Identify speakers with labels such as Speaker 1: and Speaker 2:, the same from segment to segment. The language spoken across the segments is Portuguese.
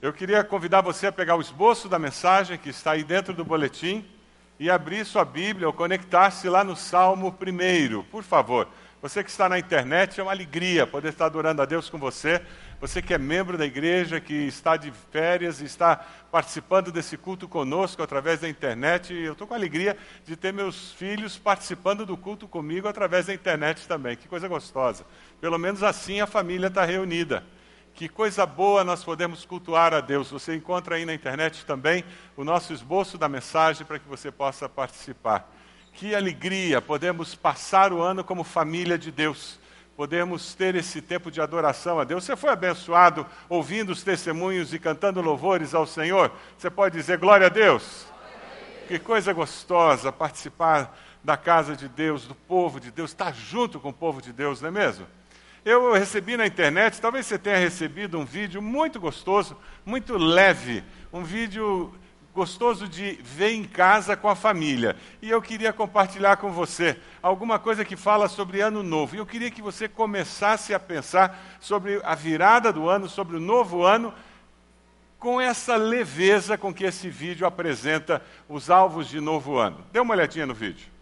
Speaker 1: Eu queria convidar você a pegar o esboço da mensagem que está aí dentro do boletim e abrir sua Bíblia ou conectar-se lá no Salmo 1, por favor. Você que está na internet, é uma alegria poder estar adorando a Deus com você. Você que é membro da igreja, que está de férias e está participando desse culto conosco através da internet. Eu estou com alegria de ter meus filhos participando do culto comigo através da internet também. Que coisa gostosa. Pelo menos assim a família está reunida. Que coisa boa nós podemos cultuar a Deus. Você encontra aí na internet também o nosso esboço da mensagem para que você possa participar. Que alegria podemos passar o ano como família de Deus. Podemos ter esse tempo de adoração a Deus. Você foi abençoado ouvindo os testemunhos e cantando louvores ao Senhor? Você pode dizer glória a Deus? Que coisa gostosa participar da casa de Deus, do povo de Deus, estar junto com o povo de Deus, não é mesmo? Eu recebi na internet, talvez você tenha recebido um vídeo muito gostoso, muito leve, um vídeo gostoso de ver em casa com a família. E eu queria compartilhar com você alguma coisa que fala sobre ano novo. E eu queria que você começasse a pensar sobre a virada do ano, sobre o novo ano, com essa leveza com que esse vídeo apresenta os alvos de novo ano. Dê uma olhadinha no vídeo.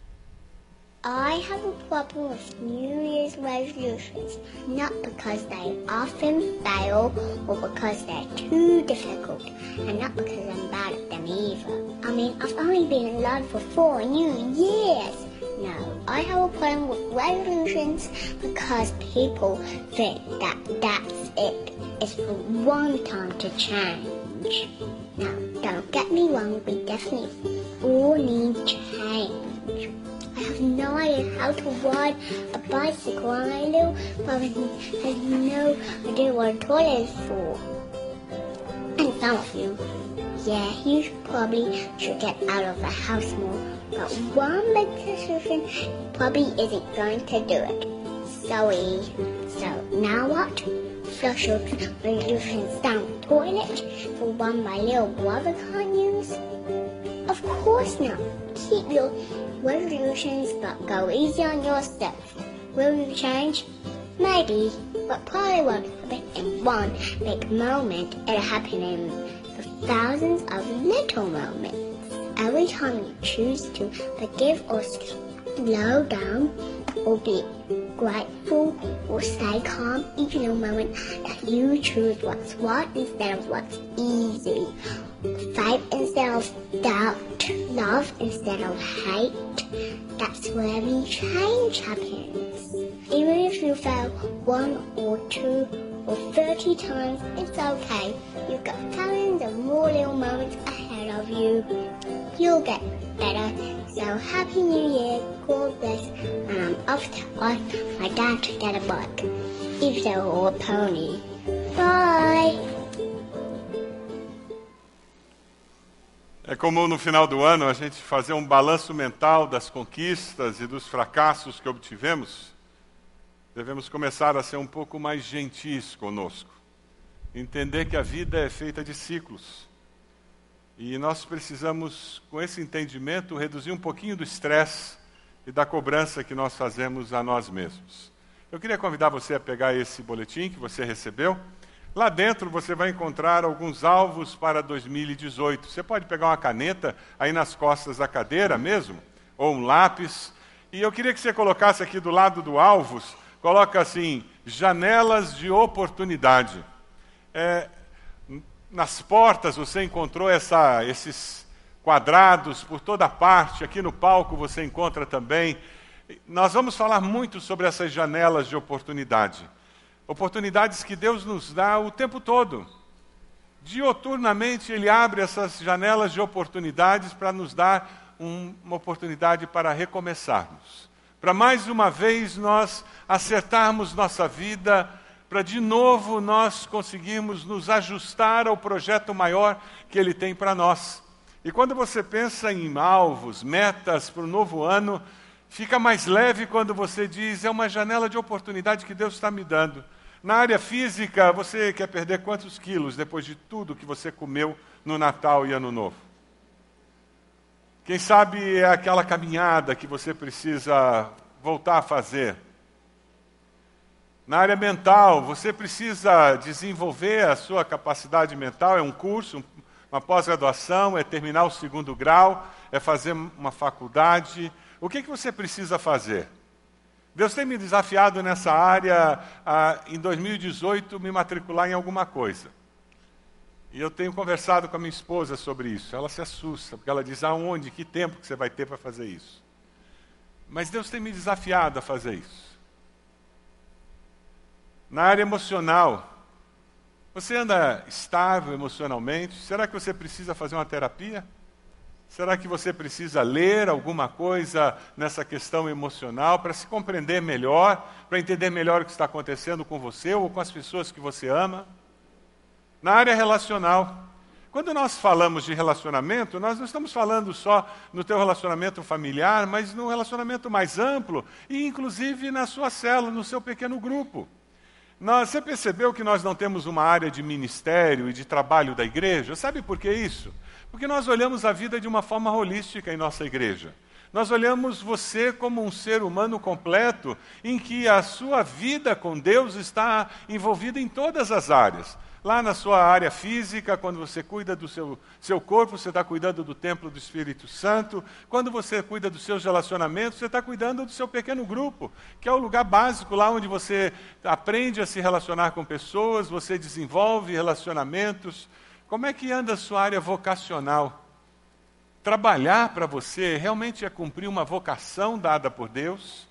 Speaker 2: I have a problem with New Year's resolutions, not because they often fail or because they're too difficult, and not because I'm bad at them either. I mean, I've only been in love for four new years. No, I have a problem with resolutions because people think that that's it. It's for one time to change. Now, don't get me wrong, we definitely all need change. Have no idea how to ride a bicycle, and I know Robin has no idea what a toilet is for. And some of you, yeah, you probably should get out of the house more. But one big solution probably isn't going to do it. Sorry. So now what? Flush your resolutions down the toilet for one my little brother can't use? Of course not. Keep your resolutions, but go easy on yourself. Will you change? Maybe, but probably won't happen in one big moment. It'll happen in thousands of little moments. Every time you choose to forgive or slow down or be grateful or stay calm, each little moment that you choose what's right instead of what's easy. Faith instead of doubt, love instead of hate. That's where every change happens. Even if you fail one or two or 30 times, it's okay. You've got thousands of more little moments ahead of you. You'll get better. So happy New Year, God bless, off ask my dad a bike, if so or a pony. Bye!
Speaker 1: É comum no final do ano a gente fazer um balanço mental das conquistas e dos fracassos que obtivemos. Devemos começar a ser um pouco mais gentis conosco. Entender que a vida é feita de ciclos. E nós precisamos, com esse entendimento, reduzir um pouquinho do estresse e da cobrança que nós fazemos a nós mesmos. Eu queria convidar você a pegar esse boletim que você recebeu. Lá dentro você vai encontrar alguns alvos para 2018. Você pode pegar uma caneta aí nas costas da cadeira mesmo, ou um lápis. E eu queria que você colocasse aqui do lado do alvos, coloca assim, janelas de oportunidade. É, nas portas você encontrou essa, esses quadrados por toda parte, aqui no palco você encontra também. Nós vamos falar muito sobre essas janelas de oportunidade. Oportunidades que Deus nos dá o tempo todo. Dioturnamente, Ele abre essas janelas de oportunidades para nos dar um, uma oportunidade para recomeçarmos. Para mais uma vez nós acertarmos nossa vida, para de novo nós conseguirmos nos ajustar ao projeto maior que Ele tem para nós. E quando você pensa em alvos, metas para o novo ano, fica mais leve quando você diz: é uma janela de oportunidade que Deus está me dando. Na área física, você quer perder quantos quilos depois de tudo que você comeu no Natal e Ano Novo? Quem sabe é aquela caminhada que você precisa voltar a fazer. Na área mental, você precisa desenvolver a sua capacidade mental, é um curso, uma pós-graduação, é terminar o segundo grau, é fazer uma faculdade. O que, que você precisa fazer? Deus tem me desafiado nessa área, a, em 2018, me matricular em alguma coisa. E eu tenho conversado com a minha esposa sobre isso. Ela se assusta, porque ela diz: aonde, que tempo que você vai ter para fazer isso? Mas Deus tem me desafiado a fazer isso. Na área emocional, você anda estável emocionalmente? Será que você precisa fazer uma terapia? Será que você precisa ler alguma coisa nessa questão emocional para se compreender melhor, para entender melhor o que está acontecendo com você ou com as pessoas que você ama? Na área relacional, quando nós falamos de relacionamento, nós não estamos falando só no teu relacionamento familiar, mas no relacionamento mais amplo e inclusive na sua célula, no seu pequeno grupo. Nós, você percebeu que nós não temos uma área de ministério e de trabalho da igreja? Sabe por que isso? Porque nós olhamos a vida de uma forma holística em nossa igreja. Nós olhamos você como um ser humano completo, em que a sua vida com Deus está envolvida em todas as áreas. Lá na sua área física, quando você cuida do seu, seu corpo, você está cuidando do templo do Espírito Santo. Quando você cuida dos seus relacionamentos, você está cuidando do seu pequeno grupo, que é o lugar básico lá onde você aprende a se relacionar com pessoas, você desenvolve relacionamentos. Como é que anda a sua área vocacional? Trabalhar para você realmente é cumprir uma vocação dada por Deus?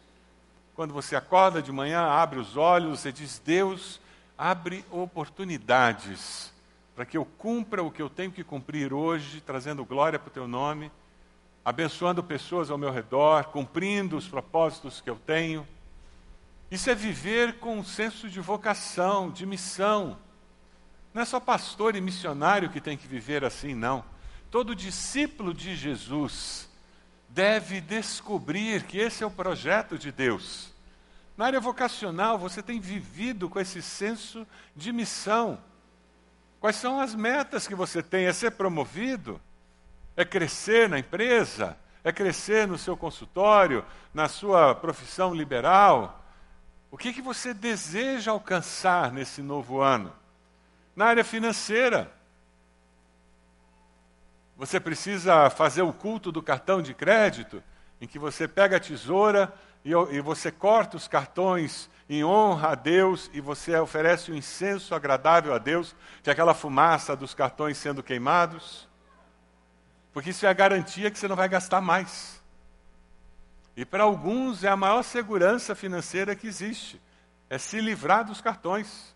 Speaker 1: Quando você acorda de manhã, abre os olhos, você diz: Deus abre oportunidades para que eu cumpra o que eu tenho que cumprir hoje, trazendo glória para o teu nome, abençoando pessoas ao meu redor, cumprindo os propósitos que eu tenho. Isso é viver com um senso de vocação, de missão. Não é só pastor e missionário que tem que viver assim, não. Todo discípulo de Jesus deve descobrir que esse é o projeto de Deus na área vocacional, você tem vivido com esse senso de missão. Quais são as metas que você tem? É ser promovido? É crescer na empresa? É crescer no seu consultório, na sua profissão liberal? O que, que você deseja alcançar nesse novo ano? Na área financeira, você precisa fazer o culto do cartão de crédito, em que você pega a tesoura, e, e você corta os cartões em honra a Deus e você oferece um incenso agradável a Deus, que é aquela fumaça dos cartões sendo queimados. Porque isso é a garantia que você não vai gastar mais. E para alguns é a maior segurança financeira que existe, é se livrar dos cartões.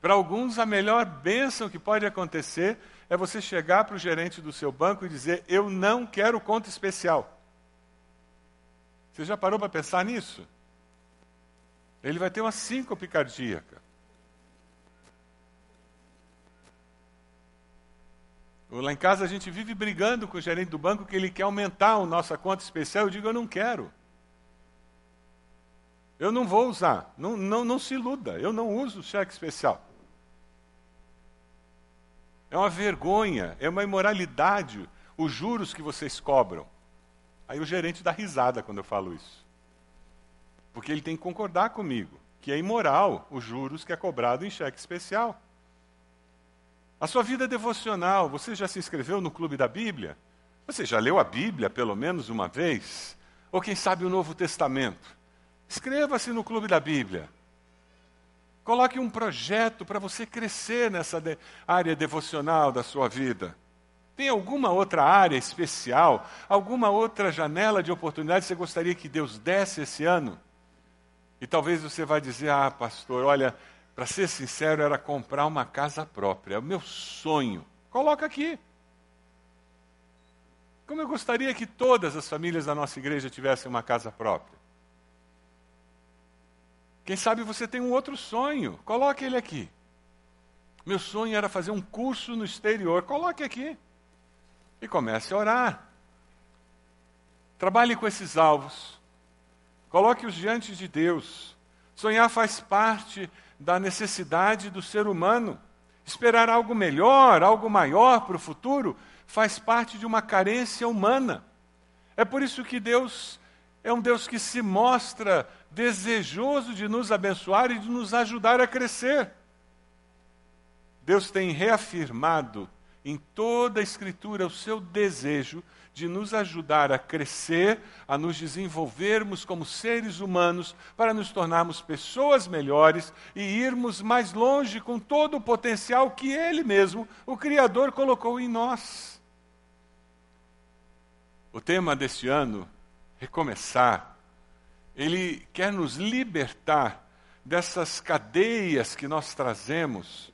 Speaker 1: Para alguns, a melhor bênção que pode acontecer é você chegar para o gerente do seu banco e dizer: Eu não quero conta especial. Você já parou para pensar nisso? Ele vai ter uma síncope cardíaca. Lá em casa a gente vive brigando com o gerente do banco que ele quer aumentar a nossa conta especial. Eu digo, eu não quero. Eu não vou usar. Não, não, não se iluda. Eu não uso cheque especial. É uma vergonha, é uma imoralidade os juros que vocês cobram. Aí o gerente dá risada quando eu falo isso. Porque ele tem que concordar comigo que é imoral os juros que é cobrado em cheque especial. A sua vida devocional, você já se inscreveu no Clube da Bíblia? Você já leu a Bíblia pelo menos uma vez? Ou quem sabe o Novo Testamento? Inscreva-se no Clube da Bíblia. Coloque um projeto para você crescer nessa área devocional da sua vida. Tem alguma outra área especial, alguma outra janela de oportunidade que você gostaria que Deus desse esse ano? E talvez você vá dizer: Ah, pastor, olha, para ser sincero, era comprar uma casa própria, é o meu sonho. Coloca aqui. Como eu gostaria que todas as famílias da nossa igreja tivessem uma casa própria. Quem sabe você tem um outro sonho, coloque ele aqui. Meu sonho era fazer um curso no exterior, coloque aqui e comece a orar. Trabalhe com esses alvos. Coloque-os diante de Deus. Sonhar faz parte da necessidade do ser humano. Esperar algo melhor, algo maior para o futuro, faz parte de uma carência humana. É por isso que Deus é um Deus que se mostra desejoso de nos abençoar e de nos ajudar a crescer. Deus tem reafirmado em toda a Escritura o seu desejo de nos ajudar a crescer, a nos desenvolvermos como seres humanos, para nos tornarmos pessoas melhores e irmos mais longe com todo o potencial que Ele mesmo, o Criador, colocou em nós. O tema deste ano, recomeçar, ele quer nos libertar dessas cadeias que nós trazemos,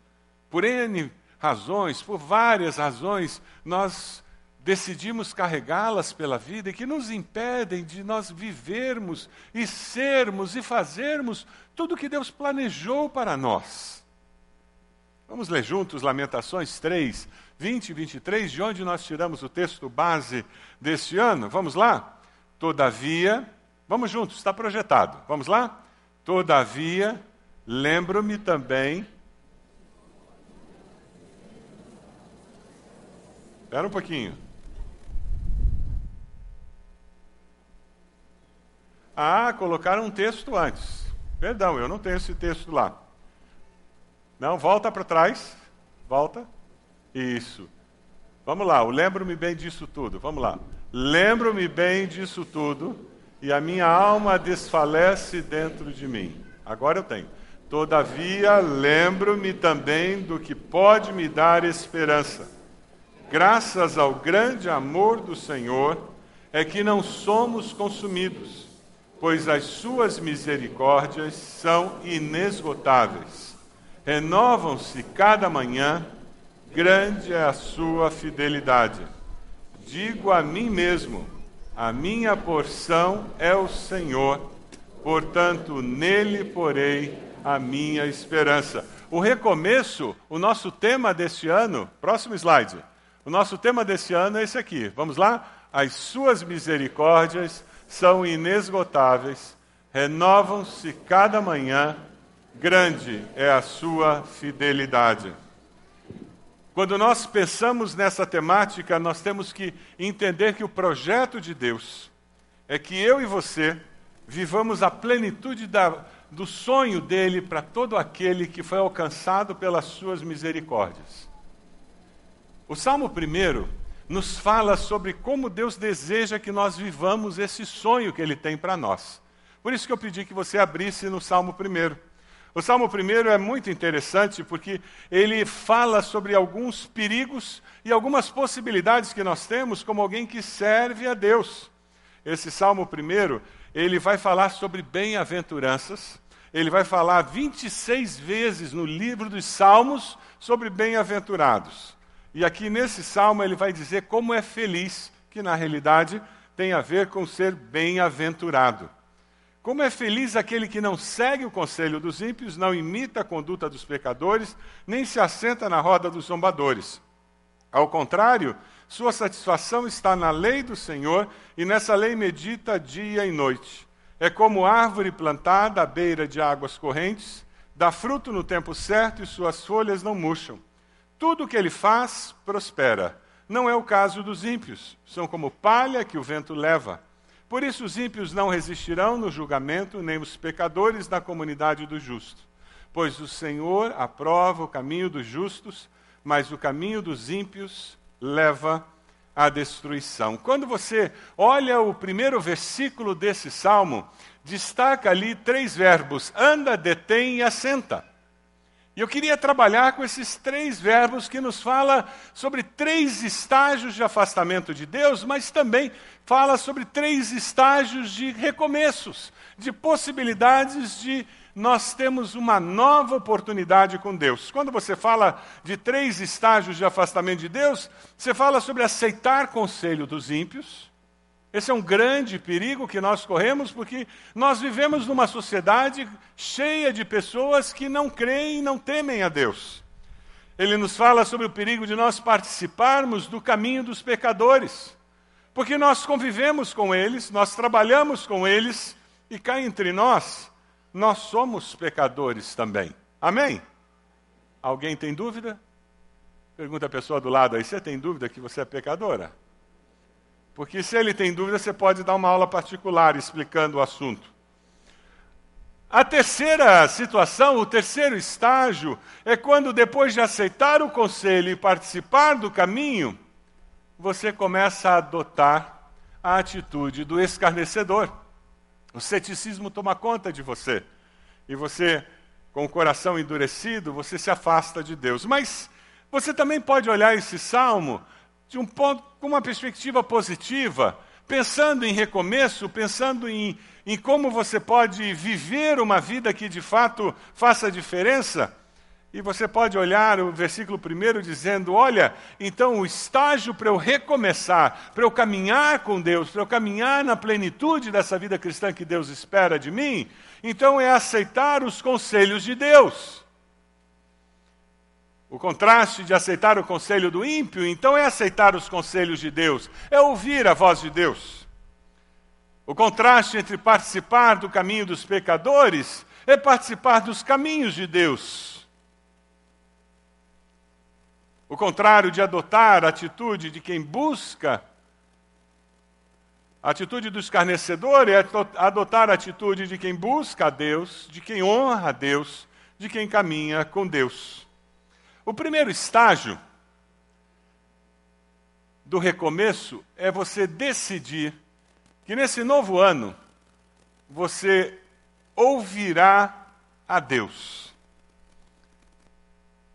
Speaker 1: por N razões, por várias razões, nós decidimos carregá-las pela vida e que nos impedem de nós vivermos e sermos e fazermos tudo o que Deus planejou para nós. Vamos ler juntos Lamentações 3, 20 e 23, de onde nós tiramos o texto base deste ano. Vamos lá? Todavia, vamos juntos, está projetado. Vamos lá? Todavia, lembro-me também. Espera um pouquinho. Ah, colocaram um texto antes. Perdão, eu não tenho esse texto lá. Não, volta para trás. Volta. Isso. Vamos lá, lembro-me bem disso tudo. Vamos lá. Lembro-me bem disso tudo, e a minha alma desfalece dentro de mim. Agora eu tenho. Todavia, lembro-me também do que pode me dar esperança. Graças ao grande amor do Senhor, é que não somos consumidos pois as suas misericórdias são inesgotáveis. Renovam-se cada manhã, grande é a sua fidelidade. Digo a mim mesmo: a minha porção é o Senhor, portanto, nele porei a minha esperança. O recomeço, o nosso tema deste ano, próximo slide. O nosso tema deste ano é esse aqui. Vamos lá? As suas misericórdias são inesgotáveis, renovam-se cada manhã, grande é a sua fidelidade. Quando nós pensamos nessa temática, nós temos que entender que o projeto de Deus é que eu e você vivamos a plenitude da, do sonho dele para todo aquele que foi alcançado pelas suas misericórdias. O Salmo 1 nos fala sobre como Deus deseja que nós vivamos esse sonho que Ele tem para nós. Por isso que eu pedi que você abrisse no Salmo 1. O Salmo 1 é muito interessante porque ele fala sobre alguns perigos e algumas possibilidades que nós temos como alguém que serve a Deus. Esse Salmo 1, ele vai falar sobre bem-aventuranças, ele vai falar 26 vezes no livro dos Salmos sobre bem-aventurados. E aqui nesse salmo ele vai dizer como é feliz, que na realidade tem a ver com ser bem-aventurado. Como é feliz aquele que não segue o conselho dos ímpios, não imita a conduta dos pecadores, nem se assenta na roda dos zombadores. Ao contrário, sua satisfação está na lei do Senhor e nessa lei medita dia e noite. É como árvore plantada à beira de águas correntes, dá fruto no tempo certo e suas folhas não murcham. Tudo o que ele faz prospera. Não é o caso dos ímpios. São como palha que o vento leva. Por isso os ímpios não resistirão no julgamento, nem os pecadores na comunidade dos justos. Pois o Senhor aprova o caminho dos justos, mas o caminho dos ímpios leva à destruição. Quando você olha o primeiro versículo desse salmo, destaca ali três verbos: anda, detém e assenta. E eu queria trabalhar com esses três verbos que nos fala sobre três estágios de afastamento de Deus, mas também fala sobre três estágios de recomeços, de possibilidades de nós temos uma nova oportunidade com Deus. Quando você fala de três estágios de afastamento de Deus, você fala sobre aceitar conselho dos ímpios, esse é um grande perigo que nós corremos, porque nós vivemos numa sociedade cheia de pessoas que não creem e não temem a Deus. Ele nos fala sobre o perigo de nós participarmos do caminho dos pecadores, porque nós convivemos com eles, nós trabalhamos com eles, e cá entre nós, nós somos pecadores também. Amém? Alguém tem dúvida? Pergunta a pessoa do lado aí: você tem dúvida que você é pecadora? Porque se ele tem dúvida, você pode dar uma aula particular explicando o assunto. A terceira situação, o terceiro estágio, é quando depois de aceitar o conselho e participar do caminho, você começa a adotar a atitude do escarnecedor. O ceticismo toma conta de você. E você, com o coração endurecido, você se afasta de Deus. Mas você também pode olhar esse salmo de um ponto, com uma perspectiva positiva, pensando em recomeço, pensando em, em como você pode viver uma vida que de fato faça diferença. E você pode olhar o versículo primeiro dizendo: Olha, então o estágio para eu recomeçar, para eu caminhar com Deus, para eu caminhar na plenitude dessa vida cristã que Deus espera de mim, então é aceitar os conselhos de Deus. O contraste de aceitar o conselho do ímpio, então, é aceitar os conselhos de Deus, é ouvir a voz de Deus. O contraste entre participar do caminho dos pecadores é participar dos caminhos de Deus. O contrário de adotar a atitude de quem busca, a atitude do escarnecedor é adotar a atitude de quem busca a Deus, de quem honra a Deus, de quem caminha com Deus. O primeiro estágio do recomeço é você decidir que nesse novo ano você ouvirá a Deus.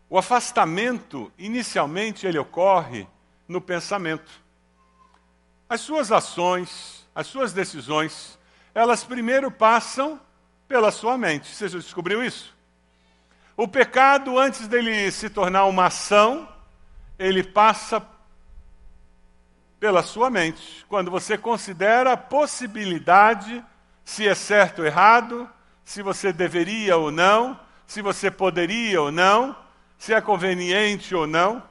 Speaker 1: O afastamento, inicialmente, ele ocorre no pensamento. As suas ações, as suas decisões, elas primeiro passam pela sua mente. Você já descobriu isso? O pecado, antes dele se tornar uma ação, ele passa pela sua mente. Quando você considera a possibilidade, se é certo ou errado, se você deveria ou não, se você poderia ou não, se é conveniente ou não.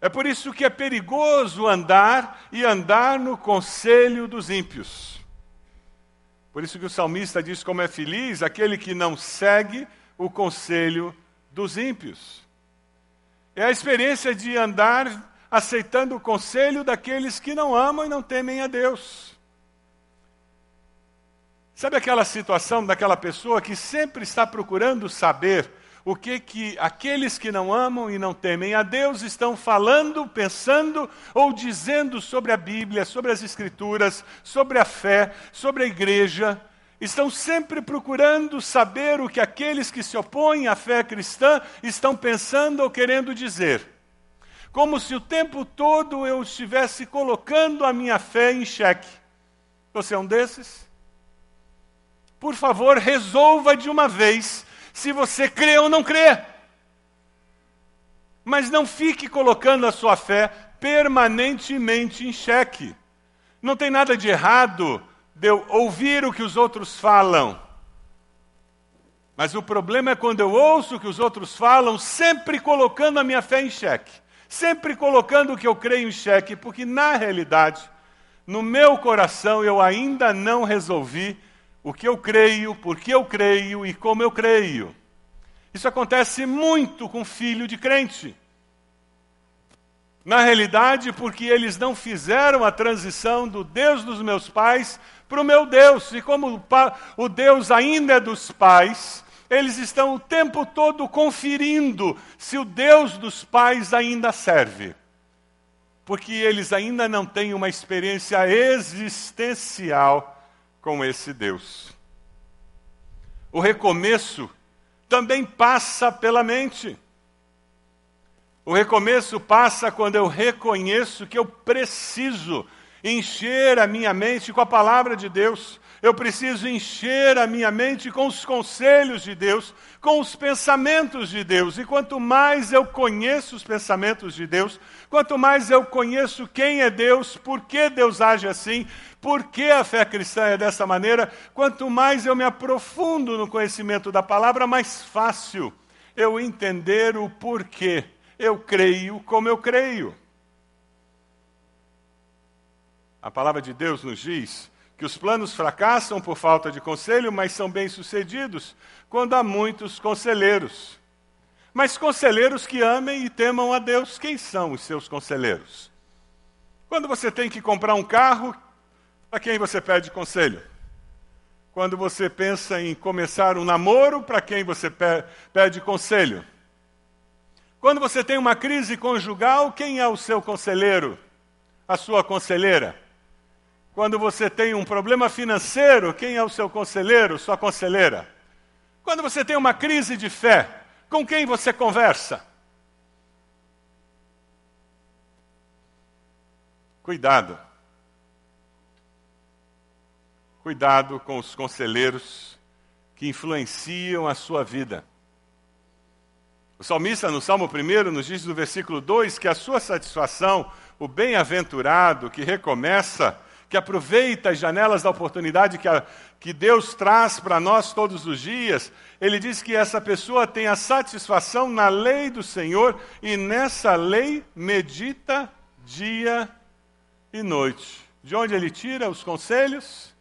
Speaker 1: É por isso que é perigoso andar e andar no conselho dos ímpios. Por isso que o salmista diz como é feliz aquele que não segue o conselho dos ímpios. É a experiência de andar aceitando o conselho daqueles que não amam e não temem a Deus. Sabe aquela situação daquela pessoa que sempre está procurando saber o que que aqueles que não amam e não temem a Deus estão falando, pensando ou dizendo sobre a Bíblia, sobre as Escrituras, sobre a fé, sobre a igreja, estão sempre procurando saber o que aqueles que se opõem à fé cristã estão pensando ou querendo dizer. Como se o tempo todo eu estivesse colocando a minha fé em xeque. Você é um desses? Por favor, resolva de uma vez se você crê ou não crê. Mas não fique colocando a sua fé permanentemente em xeque. Não tem nada de errado de eu ouvir o que os outros falam. Mas o problema é quando eu ouço o que os outros falam, sempre colocando a minha fé em xeque, sempre colocando o que eu creio em xeque, porque na realidade, no meu coração, eu ainda não resolvi o que eu creio, por que eu creio e como eu creio. Isso acontece muito com filho de crente. Na realidade, porque eles não fizeram a transição do Deus dos meus pais para o meu Deus. E como o Deus ainda é dos pais, eles estão o tempo todo conferindo se o Deus dos pais ainda serve. Porque eles ainda não têm uma experiência existencial com esse Deus. O recomeço também passa pela mente. O recomeço passa quando eu reconheço que eu preciso encher a minha mente com a palavra de Deus. Eu preciso encher a minha mente com os conselhos de Deus, com os pensamentos de Deus. E quanto mais eu conheço os pensamentos de Deus, quanto mais eu conheço quem é Deus, por que Deus age assim, por que a fé cristã é dessa maneira, quanto mais eu me aprofundo no conhecimento da palavra, mais fácil eu entender o porquê eu creio como eu creio. A palavra de Deus nos diz que os planos fracassam por falta de conselho, mas são bem-sucedidos quando há muitos conselheiros. Mas conselheiros que amem e temam a Deus, quem são os seus conselheiros? Quando você tem que comprar um carro, para quem você pede conselho? Quando você pensa em começar um namoro, para quem você pede conselho? Quando você tem uma crise conjugal, quem é o seu conselheiro? A sua conselheira? Quando você tem um problema financeiro, quem é o seu conselheiro, sua conselheira? Quando você tem uma crise de fé, com quem você conversa? Cuidado. Cuidado com os conselheiros que influenciam a sua vida. O salmista, no Salmo 1, nos diz no versículo 2 que a sua satisfação, o bem-aventurado que recomeça, que aproveita as janelas da oportunidade que, a, que Deus traz para nós todos os dias, ele diz que essa pessoa tem a satisfação na lei do Senhor e nessa lei medita dia e noite. De onde ele tira os conselhos?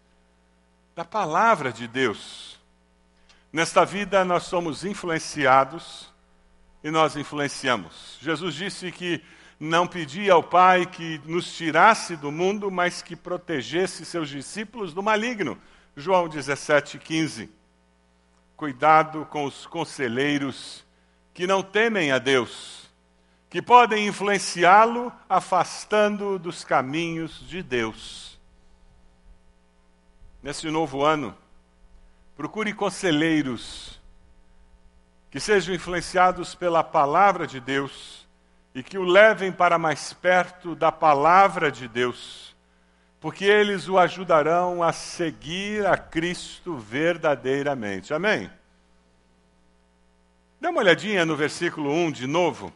Speaker 1: Da palavra de Deus. Nesta vida nós somos influenciados e nós influenciamos. Jesus disse que não pedia ao Pai que nos tirasse do mundo, mas que protegesse seus discípulos do maligno. João 17, 15. Cuidado com os conselheiros que não temem a Deus, que podem influenciá-lo afastando dos caminhos de Deus. Nesse novo ano, procure conselheiros que sejam influenciados pela palavra de Deus e que o levem para mais perto da palavra de Deus, porque eles o ajudarão a seguir a Cristo verdadeiramente. Amém? Dê uma olhadinha no versículo 1 de novo.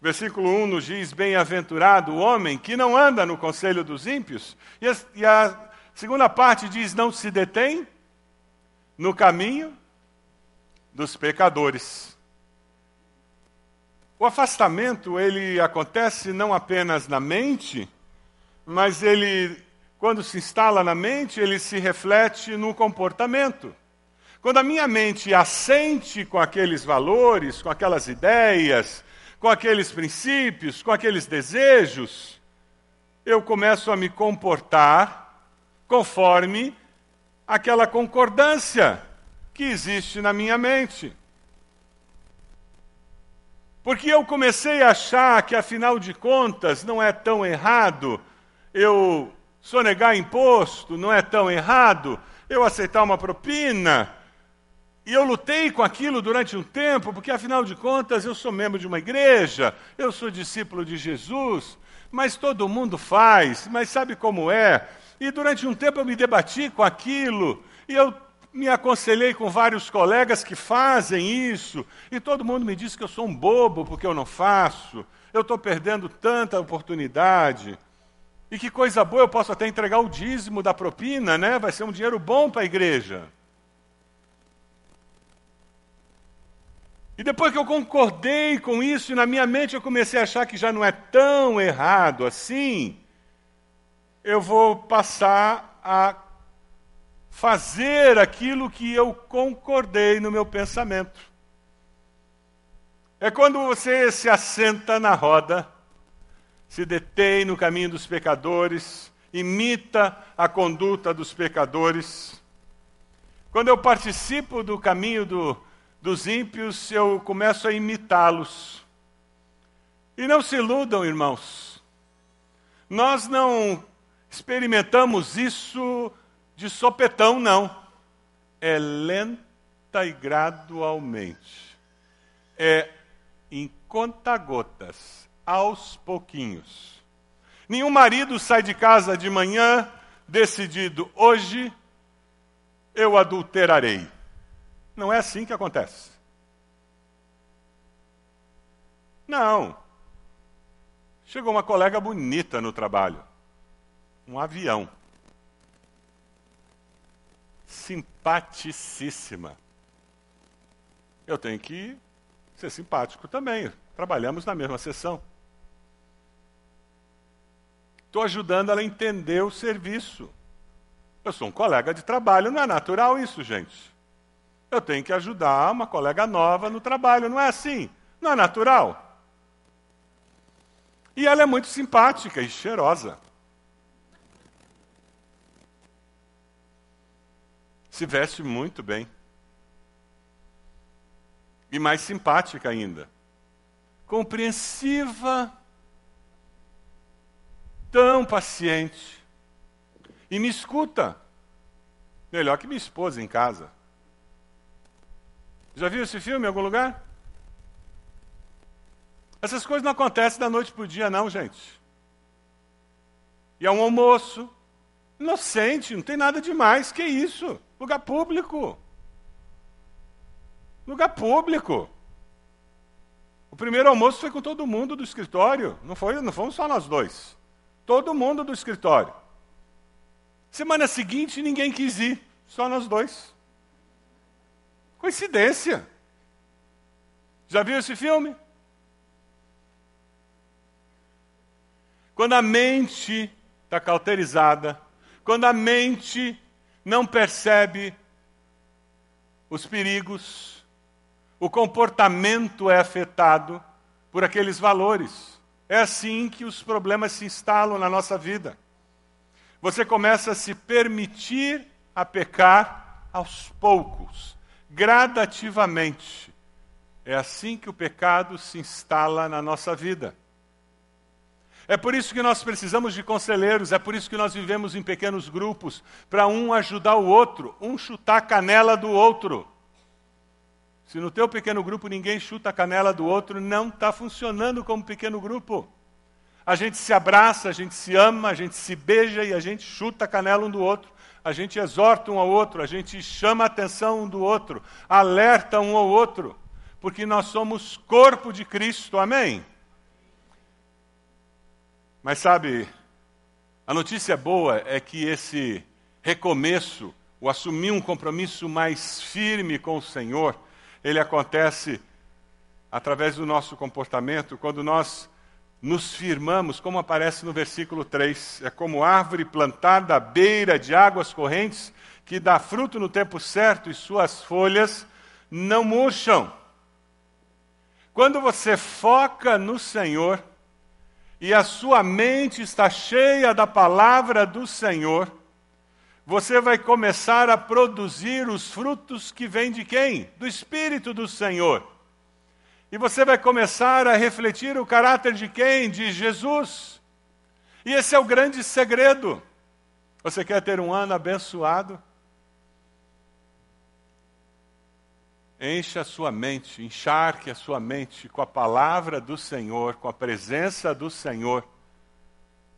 Speaker 1: Versículo 1 nos diz: Bem-aventurado o homem que não anda no conselho dos ímpios. E a, e a segunda parte diz: Não se detém no caminho dos pecadores. O afastamento, ele acontece não apenas na mente, mas ele, quando se instala na mente, ele se reflete no comportamento. Quando a minha mente assente com aqueles valores, com aquelas ideias, com aqueles princípios, com aqueles desejos, eu começo a me comportar conforme aquela concordância que existe na minha mente. Porque eu comecei a achar que, afinal de contas, não é tão errado eu sonegar imposto, não é tão errado eu aceitar uma propina. E eu lutei com aquilo durante um tempo, porque afinal de contas eu sou membro de uma igreja, eu sou discípulo de Jesus, mas todo mundo faz, mas sabe como é? E durante um tempo eu me debati com aquilo, e eu me aconselhei com vários colegas que fazem isso, e todo mundo me diz que eu sou um bobo porque eu não faço, eu estou perdendo tanta oportunidade. E que coisa boa, eu posso até entregar o dízimo da propina, né? Vai ser um dinheiro bom para a igreja. E depois que eu concordei com isso, e na minha mente eu comecei a achar que já não é tão errado assim, eu vou passar a fazer aquilo que eu concordei no meu pensamento. É quando você se assenta na roda, se detém no caminho dos pecadores, imita a conduta dos pecadores. Quando eu participo do caminho do, dos ímpios, eu começo a imitá-los. E não se iludam, irmãos. Nós não experimentamos isso de sopetão, não. É lenta e gradualmente. É em conta-gotas, aos pouquinhos. Nenhum marido sai de casa de manhã decidido, hoje eu adulterarei. Não é assim que acontece. Não. Chegou uma colega bonita no trabalho. Um avião simpaticíssima. Eu tenho que ser simpático também. Trabalhamos na mesma sessão. Estou ajudando ela a entender o serviço. Eu sou um colega de trabalho, não é natural isso, gente. Eu tenho que ajudar uma colega nova no trabalho, não é assim? Não é natural? E ela é muito simpática e cheirosa. Se veste muito bem. E mais simpática ainda. Compreensiva, tão paciente. E me escuta. Melhor que minha esposa em casa. Já viu esse filme em algum lugar? Essas coisas não acontecem da noite para o dia, não, gente. E é um almoço inocente, não tem nada demais. Que isso? Lugar público. Lugar público. O primeiro almoço foi com todo mundo do escritório. Não, foi, não fomos só nós dois. Todo mundo do escritório. Semana seguinte, ninguém quis ir. Só nós dois. Coincidência. Já viu esse filme? Quando a mente está cauterizada, quando a mente não percebe os perigos, o comportamento é afetado por aqueles valores. É assim que os problemas se instalam na nossa vida. Você começa a se permitir a pecar aos poucos, gradativamente. É assim que o pecado se instala na nossa vida. É por isso que nós precisamos de conselheiros, é por isso que nós vivemos em pequenos grupos, para um ajudar o outro, um chutar a canela do outro. Se no teu pequeno grupo ninguém chuta a canela do outro, não está funcionando como pequeno grupo. A gente se abraça, a gente se ama, a gente se beija e a gente chuta a canela um do outro. A gente exorta um ao outro, a gente chama a atenção um do outro, alerta um ao outro, porque nós somos corpo de Cristo, amém? Mas sabe, a notícia boa é que esse recomeço, o assumir um compromisso mais firme com o Senhor, ele acontece através do nosso comportamento, quando nós nos firmamos, como aparece no versículo 3. É como árvore plantada à beira de águas correntes, que dá fruto no tempo certo e suas folhas não murcham. Quando você foca no Senhor, e a sua mente está cheia da palavra do Senhor, você vai começar a produzir os frutos que vêm de quem? Do Espírito do Senhor. E você vai começar a refletir o caráter de quem? De Jesus. E esse é o grande segredo. Você quer ter um ano abençoado? Encha a sua mente, encharque a sua mente com a palavra do Senhor, com a presença do Senhor.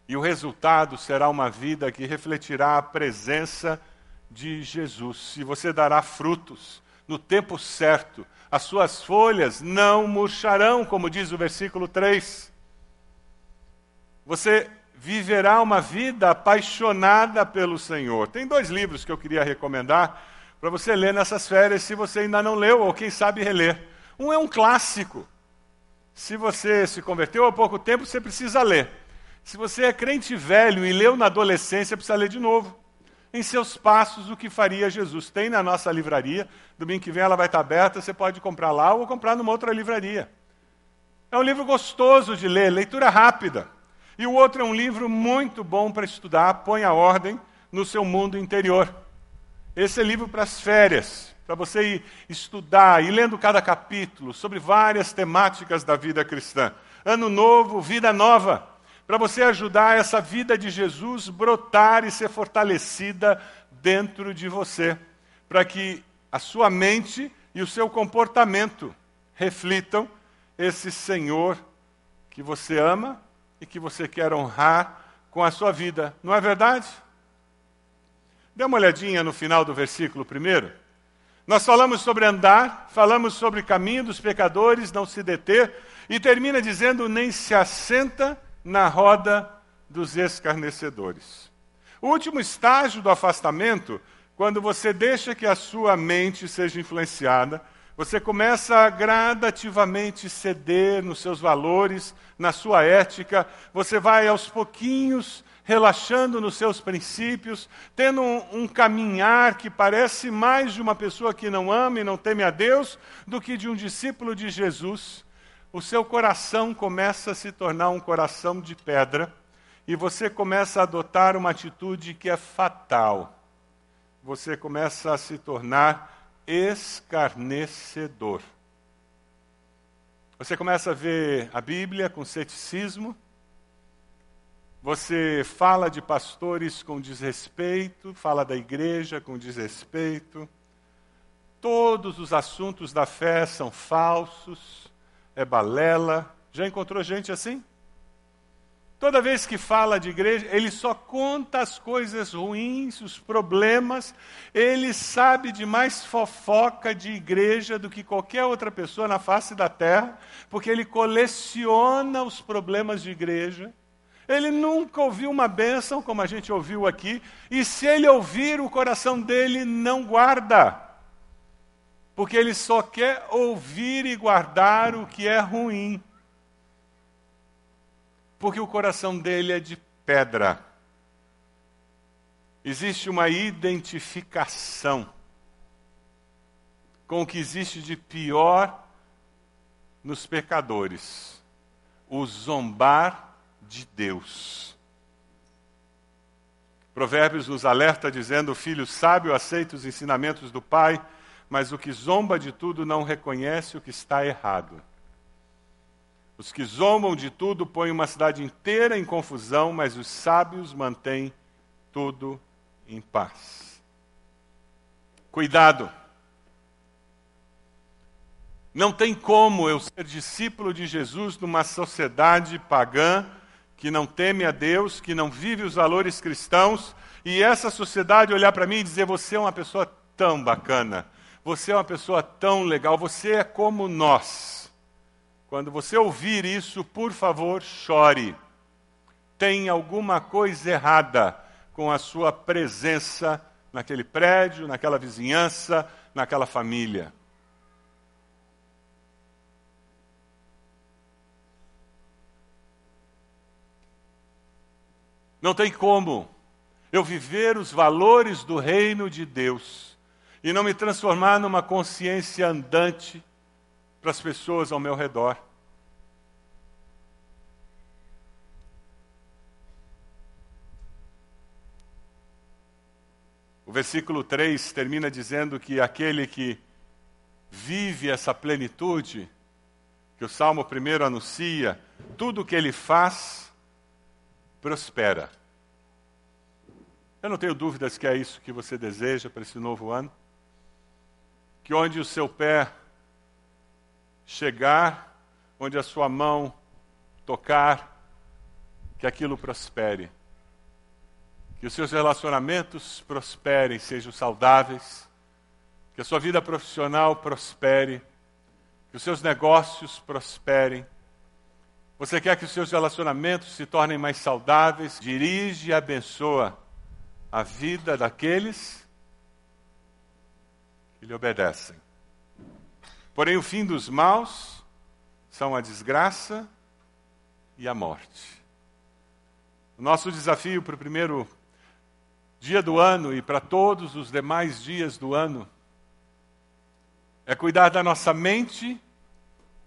Speaker 1: E o resultado será uma vida que refletirá a presença de Jesus. E você dará frutos no tempo certo. As suas folhas não murcharão, como diz o versículo 3. Você viverá uma vida apaixonada pelo Senhor. Tem dois livros que eu queria recomendar para você ler nessas férias, se você ainda não leu, ou quem sabe reler. Um é um clássico. Se você se converteu há pouco tempo, você precisa ler. Se você é crente velho e leu na adolescência, precisa ler de novo. Em seus passos, o que faria Jesus? Tem na nossa livraria. Domingo que vem ela vai estar aberta, você pode comprar lá ou comprar numa outra livraria. É um livro gostoso de ler, leitura rápida. E o outro é um livro muito bom para estudar, põe a ordem no seu mundo interior. Esse é livro para as férias, para você ir estudar, e lendo cada capítulo sobre várias temáticas da vida cristã. Ano novo, vida nova, para você ajudar essa vida de Jesus brotar e ser fortalecida dentro de você, para que a sua mente e o seu comportamento reflitam esse Senhor que você ama e que você quer honrar com a sua vida. Não é verdade? Dê uma olhadinha no final do versículo primeiro. Nós falamos sobre andar, falamos sobre caminho dos pecadores, não se deter, e termina dizendo: nem se assenta na roda dos escarnecedores. O último estágio do afastamento, quando você deixa que a sua mente seja influenciada, você começa a gradativamente ceder nos seus valores, na sua ética, você vai aos pouquinhos relaxando nos seus princípios, tendo um, um, caminhar que parece mais de uma pessoa que não ama e não teme a Deus do que de um discípulo de Jesus. o seu coração começa a se tornar um coração de pedra e você começa a adotar uma atitude que é fatal. Você começa a se tornar escarnecedor. Você começa a ver a Bíblia com ceticismo. Você fala de pastores com desrespeito, fala da igreja com desrespeito. Todos os assuntos da fé são falsos é balela. Já encontrou gente assim? Toda vez que fala de igreja, ele só conta as coisas ruins, os problemas. Ele sabe de mais fofoca de igreja do que qualquer outra pessoa na face da terra, porque ele coleciona os problemas de igreja. Ele nunca ouviu uma bênção como a gente ouviu aqui, e se ele ouvir, o coração dele não guarda porque ele só quer ouvir e guardar o que é ruim. Porque o coração dele é de pedra. Existe uma identificação com o que existe de pior nos pecadores: o zombar de Deus. Provérbios nos alerta dizendo: o filho sábio aceita os ensinamentos do pai mas o que zomba de tudo não reconhece o que está errado. Os que zombam de tudo põem uma cidade inteira em confusão, mas os sábios mantêm tudo em paz. Cuidado. Não tem como eu ser discípulo de Jesus numa sociedade pagã que não teme a Deus, que não vive os valores cristãos, e essa sociedade olhar para mim e dizer: você é uma pessoa tão bacana, você é uma pessoa tão legal, você é como nós. Quando você ouvir isso, por favor, chore. Tem alguma coisa errada com a sua presença naquele prédio, naquela vizinhança, naquela família. Não tem como eu viver os valores do reino de Deus e não me transformar numa consciência andante para as pessoas ao meu redor. O versículo 3 termina dizendo que aquele que vive essa plenitude, que o Salmo primeiro anuncia, tudo o que ele faz prospera. Eu não tenho dúvidas que é isso que você deseja para esse novo ano que onde o seu pé chegar, onde a sua mão tocar, que aquilo prospere. Que os seus relacionamentos prosperem, sejam saudáveis, que a sua vida profissional prospere, que os seus negócios prosperem. Você quer que os seus relacionamentos se tornem mais saudáveis? Dirige e abençoa a vida daqueles que lhe obedecem. Porém, o fim dos maus são a desgraça e a morte. O nosso desafio para o primeiro dia do ano e para todos os demais dias do ano é cuidar da nossa mente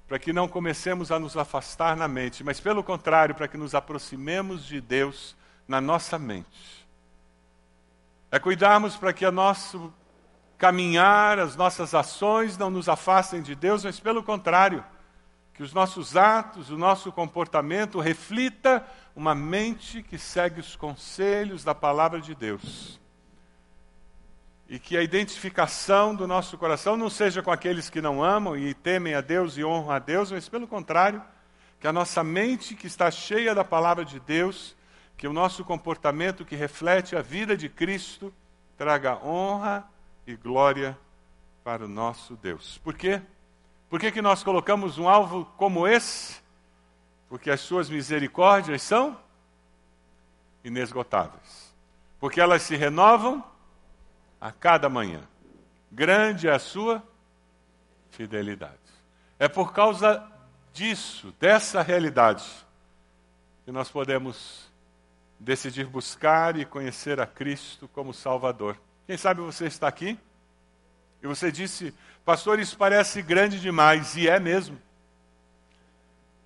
Speaker 1: para que não comecemos a nos afastar na mente, mas pelo contrário, para que nos aproximemos de Deus na nossa mente. É cuidarmos para que o nosso caminhar, as nossas ações não nos afastem de Deus, mas pelo contrário, que os nossos atos, o nosso comportamento reflita uma mente que segue os conselhos da palavra de Deus. E que a identificação do nosso coração não seja com aqueles que não amam e temem a Deus e honram a Deus, mas pelo contrário, que a nossa mente que está cheia da palavra de Deus, que o nosso comportamento que reflete a vida de Cristo, traga honra e glória para o nosso Deus. Por quê? Por que, que nós colocamos um alvo como esse? Porque as suas misericórdias são inesgotáveis. Porque elas se renovam a cada manhã. Grande é a sua fidelidade. É por causa disso, dessa realidade, que nós podemos decidir buscar e conhecer a Cristo como Salvador. Quem sabe você está aqui e você disse, pastor, isso parece grande demais, e é mesmo.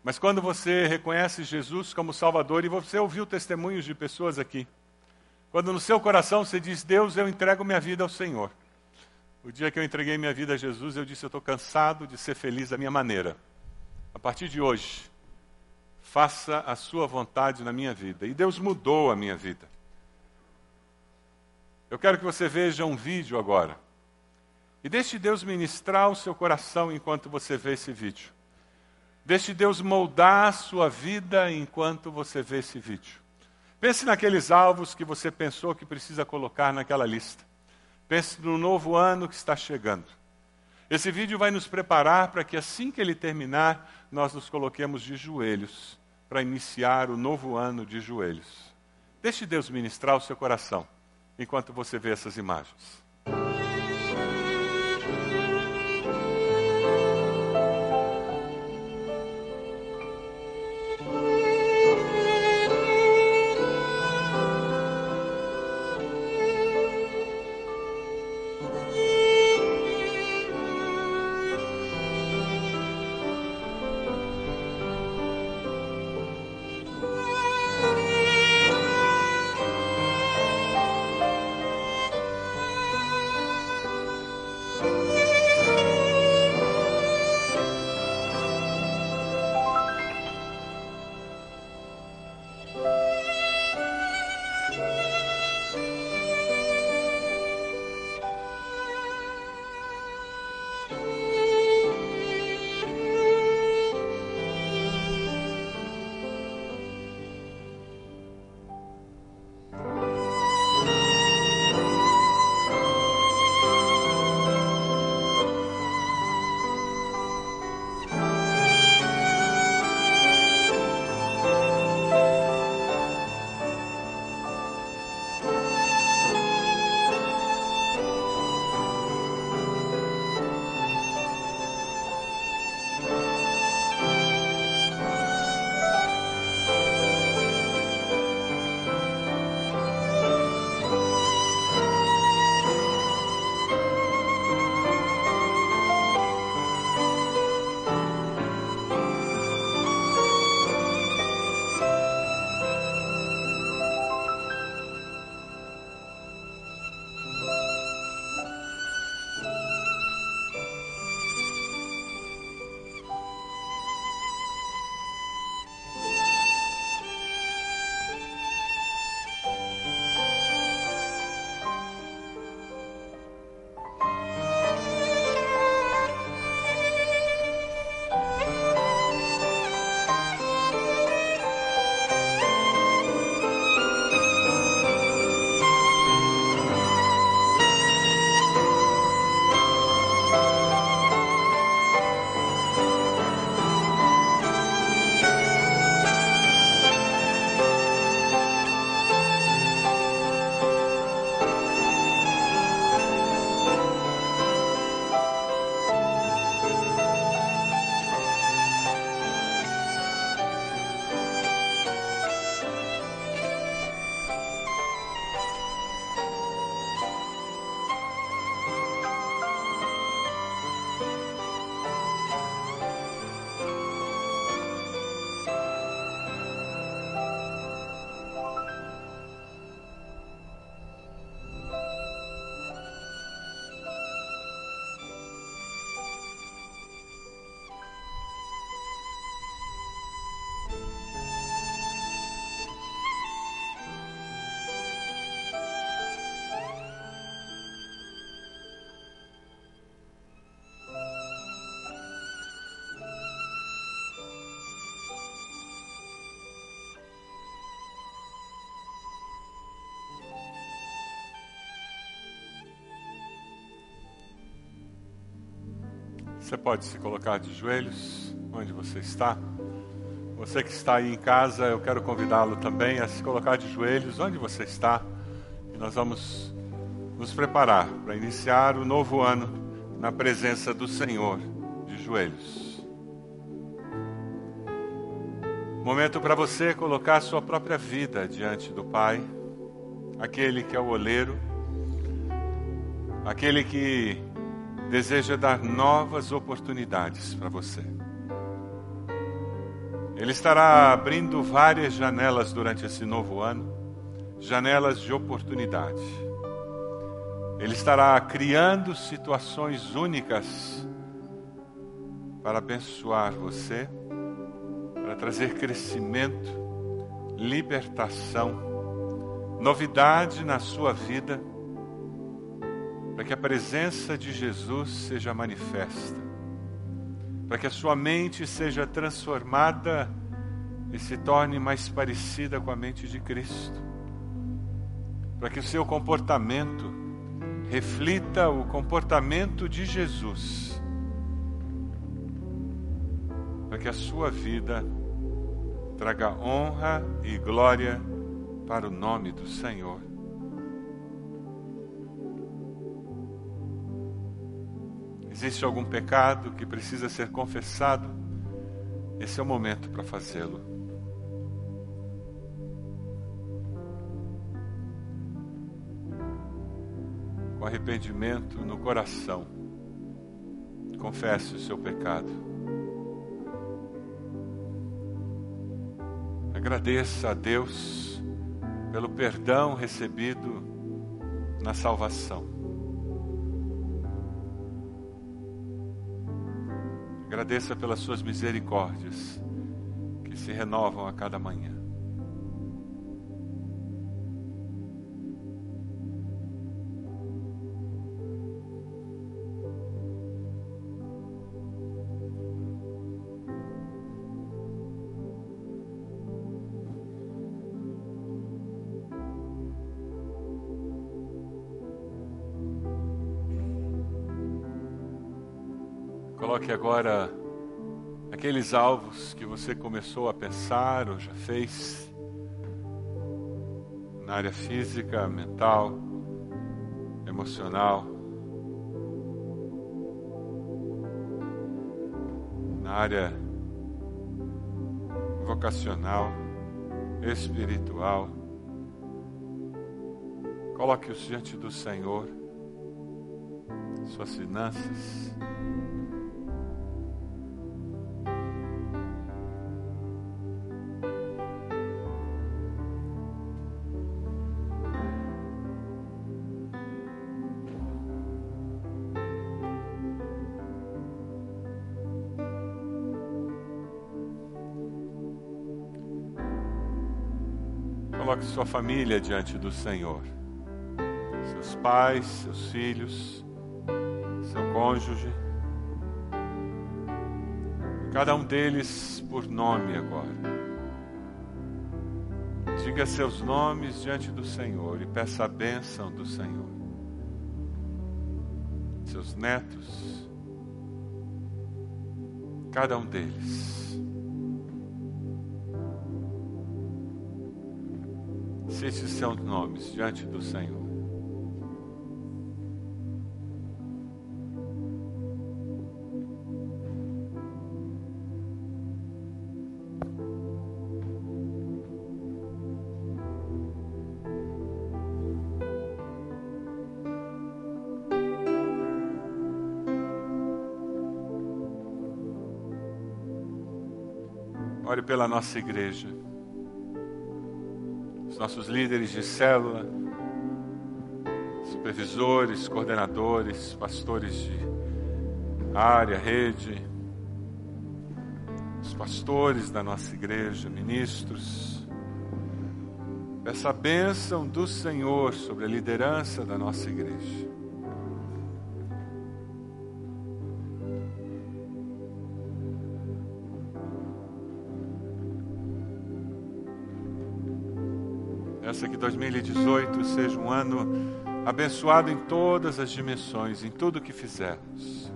Speaker 1: Mas quando você reconhece Jesus como Salvador e você ouviu testemunhos de pessoas aqui, quando no seu coração você diz: Deus, eu entrego minha vida ao Senhor. O dia que eu entreguei minha vida a Jesus, eu disse: Eu estou cansado de ser feliz da minha maneira. A partir de hoje, faça a sua vontade na minha vida. E Deus mudou a minha vida. Eu quero que você veja um vídeo agora. E deixe Deus ministrar o seu coração enquanto você vê esse vídeo. Deixe Deus moldar a sua vida enquanto você vê esse vídeo. Pense naqueles alvos que você pensou que precisa colocar naquela lista. Pense no novo ano que está chegando. Esse vídeo vai nos preparar para que assim que ele terminar, nós nos coloquemos de joelhos para iniciar o novo ano de joelhos. Deixe Deus ministrar o seu coração enquanto você vê essas imagens. Você pode se colocar de joelhos onde você está. Você que está aí em casa, eu quero convidá-lo também a se colocar de joelhos onde você está. E nós vamos nos preparar para iniciar o novo ano na presença do Senhor de joelhos. Momento para você colocar sua própria vida diante do Pai, aquele que é o oleiro, aquele que deseja dar novas oportunidades para você. Ele estará abrindo várias janelas durante esse novo ano, janelas de oportunidade. Ele estará criando situações únicas para abençoar você, para trazer crescimento, libertação, novidade na sua vida, para que a presença de Jesus seja manifesta. Para que a sua mente seja transformada e se torne mais parecida com a mente de Cristo, para que o seu comportamento reflita o comportamento de Jesus, para que a sua vida traga honra e glória para o nome do Senhor. Existe algum pecado que precisa ser confessado? Esse é o momento para fazê-lo. Com arrependimento no coração, confesse o seu pecado. Agradeça a Deus pelo perdão recebido na salvação. Agradeça pelas suas misericórdias que se renovam a cada manhã. Coloque agora aqueles alvos que você começou a pensar ou já fez na área física, mental, emocional, na área vocacional, espiritual. Coloque-os diante do Senhor, suas finanças. Sua família diante do Senhor. Seus pais, seus filhos, seu cônjuge. Cada um deles por nome agora. Diga seus nomes diante do Senhor e peça a bênção do Senhor. Seus netos, cada um deles. Cite seus nomes diante do Senhor. Ore pela nossa igreja nossos líderes de célula, supervisores, coordenadores, pastores de área, rede, os pastores da nossa igreja, ministros. Essa bênção do Senhor sobre a liderança da nossa igreja. 2018 seja um ano abençoado em todas as dimensões, em tudo que fizermos.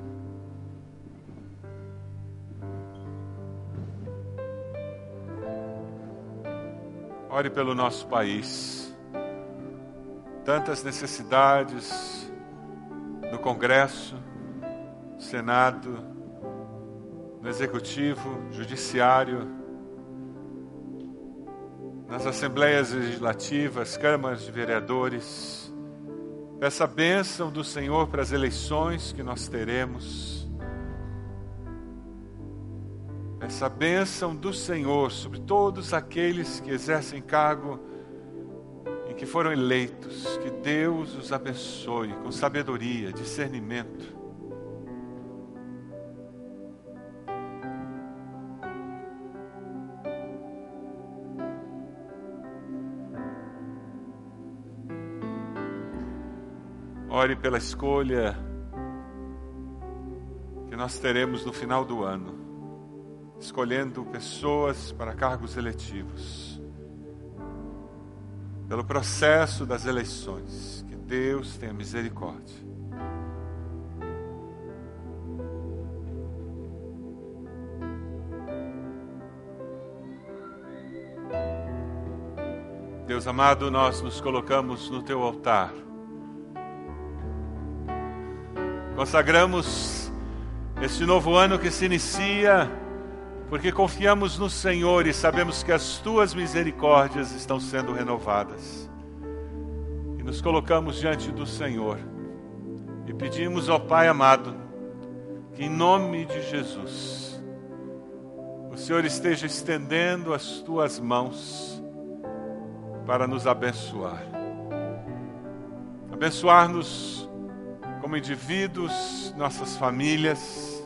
Speaker 1: Ore pelo nosso país. Tantas necessidades no Congresso, Senado, no Executivo, Judiciário nas assembleias legislativas, câmaras de vereadores. Peça a bênção do Senhor para as eleições que nós teremos. essa bênção do Senhor sobre todos aqueles que exercem cargo em que foram eleitos. Que Deus os abençoe com sabedoria, discernimento. Ore pela escolha que nós teremos no final do ano, escolhendo pessoas para cargos eletivos. Pelo processo das eleições, que Deus tenha misericórdia. Deus amado, nós nos colocamos no teu altar Consagramos este novo ano que se inicia, porque confiamos no Senhor e sabemos que as tuas misericórdias estão sendo renovadas. E nos colocamos diante do Senhor e pedimos ao Pai amado que, em nome de Jesus, o Senhor esteja estendendo as tuas mãos para nos abençoar. Abençoar-nos como indivíduos, nossas famílias,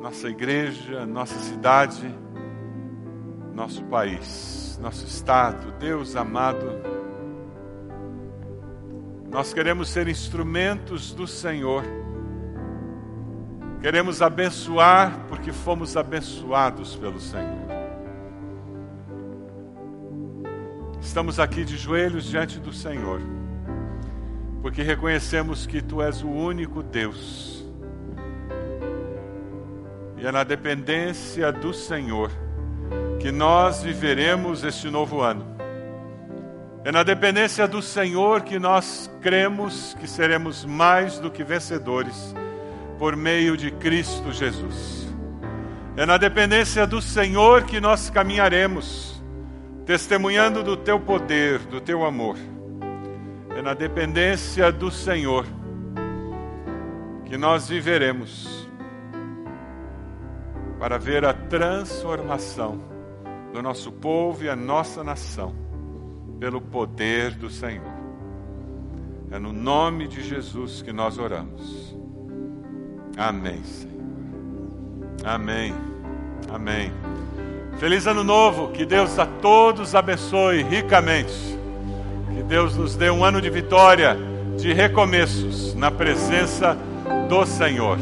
Speaker 1: nossa igreja, nossa cidade, nosso país, nosso estado. Deus amado, nós queremos ser instrumentos do Senhor. Queremos abençoar porque fomos abençoados pelo Senhor. Estamos aqui de joelhos diante do Senhor porque reconhecemos que Tu és o único Deus. E é na dependência do Senhor que nós viveremos este novo ano. É na dependência do Senhor que nós cremos que seremos mais do que vencedores por meio de Cristo Jesus. É na dependência do Senhor que nós caminharemos, testemunhando do teu poder, do teu amor. É na dependência do Senhor que nós viveremos para ver a transformação do nosso povo e a nossa nação pelo poder do Senhor. É no nome de Jesus que nós oramos. Amém, Senhor. Amém. Amém. Feliz ano novo. Que Deus a todos abençoe ricamente. Que Deus nos dê um ano de vitória, de recomeços na presença do Senhor.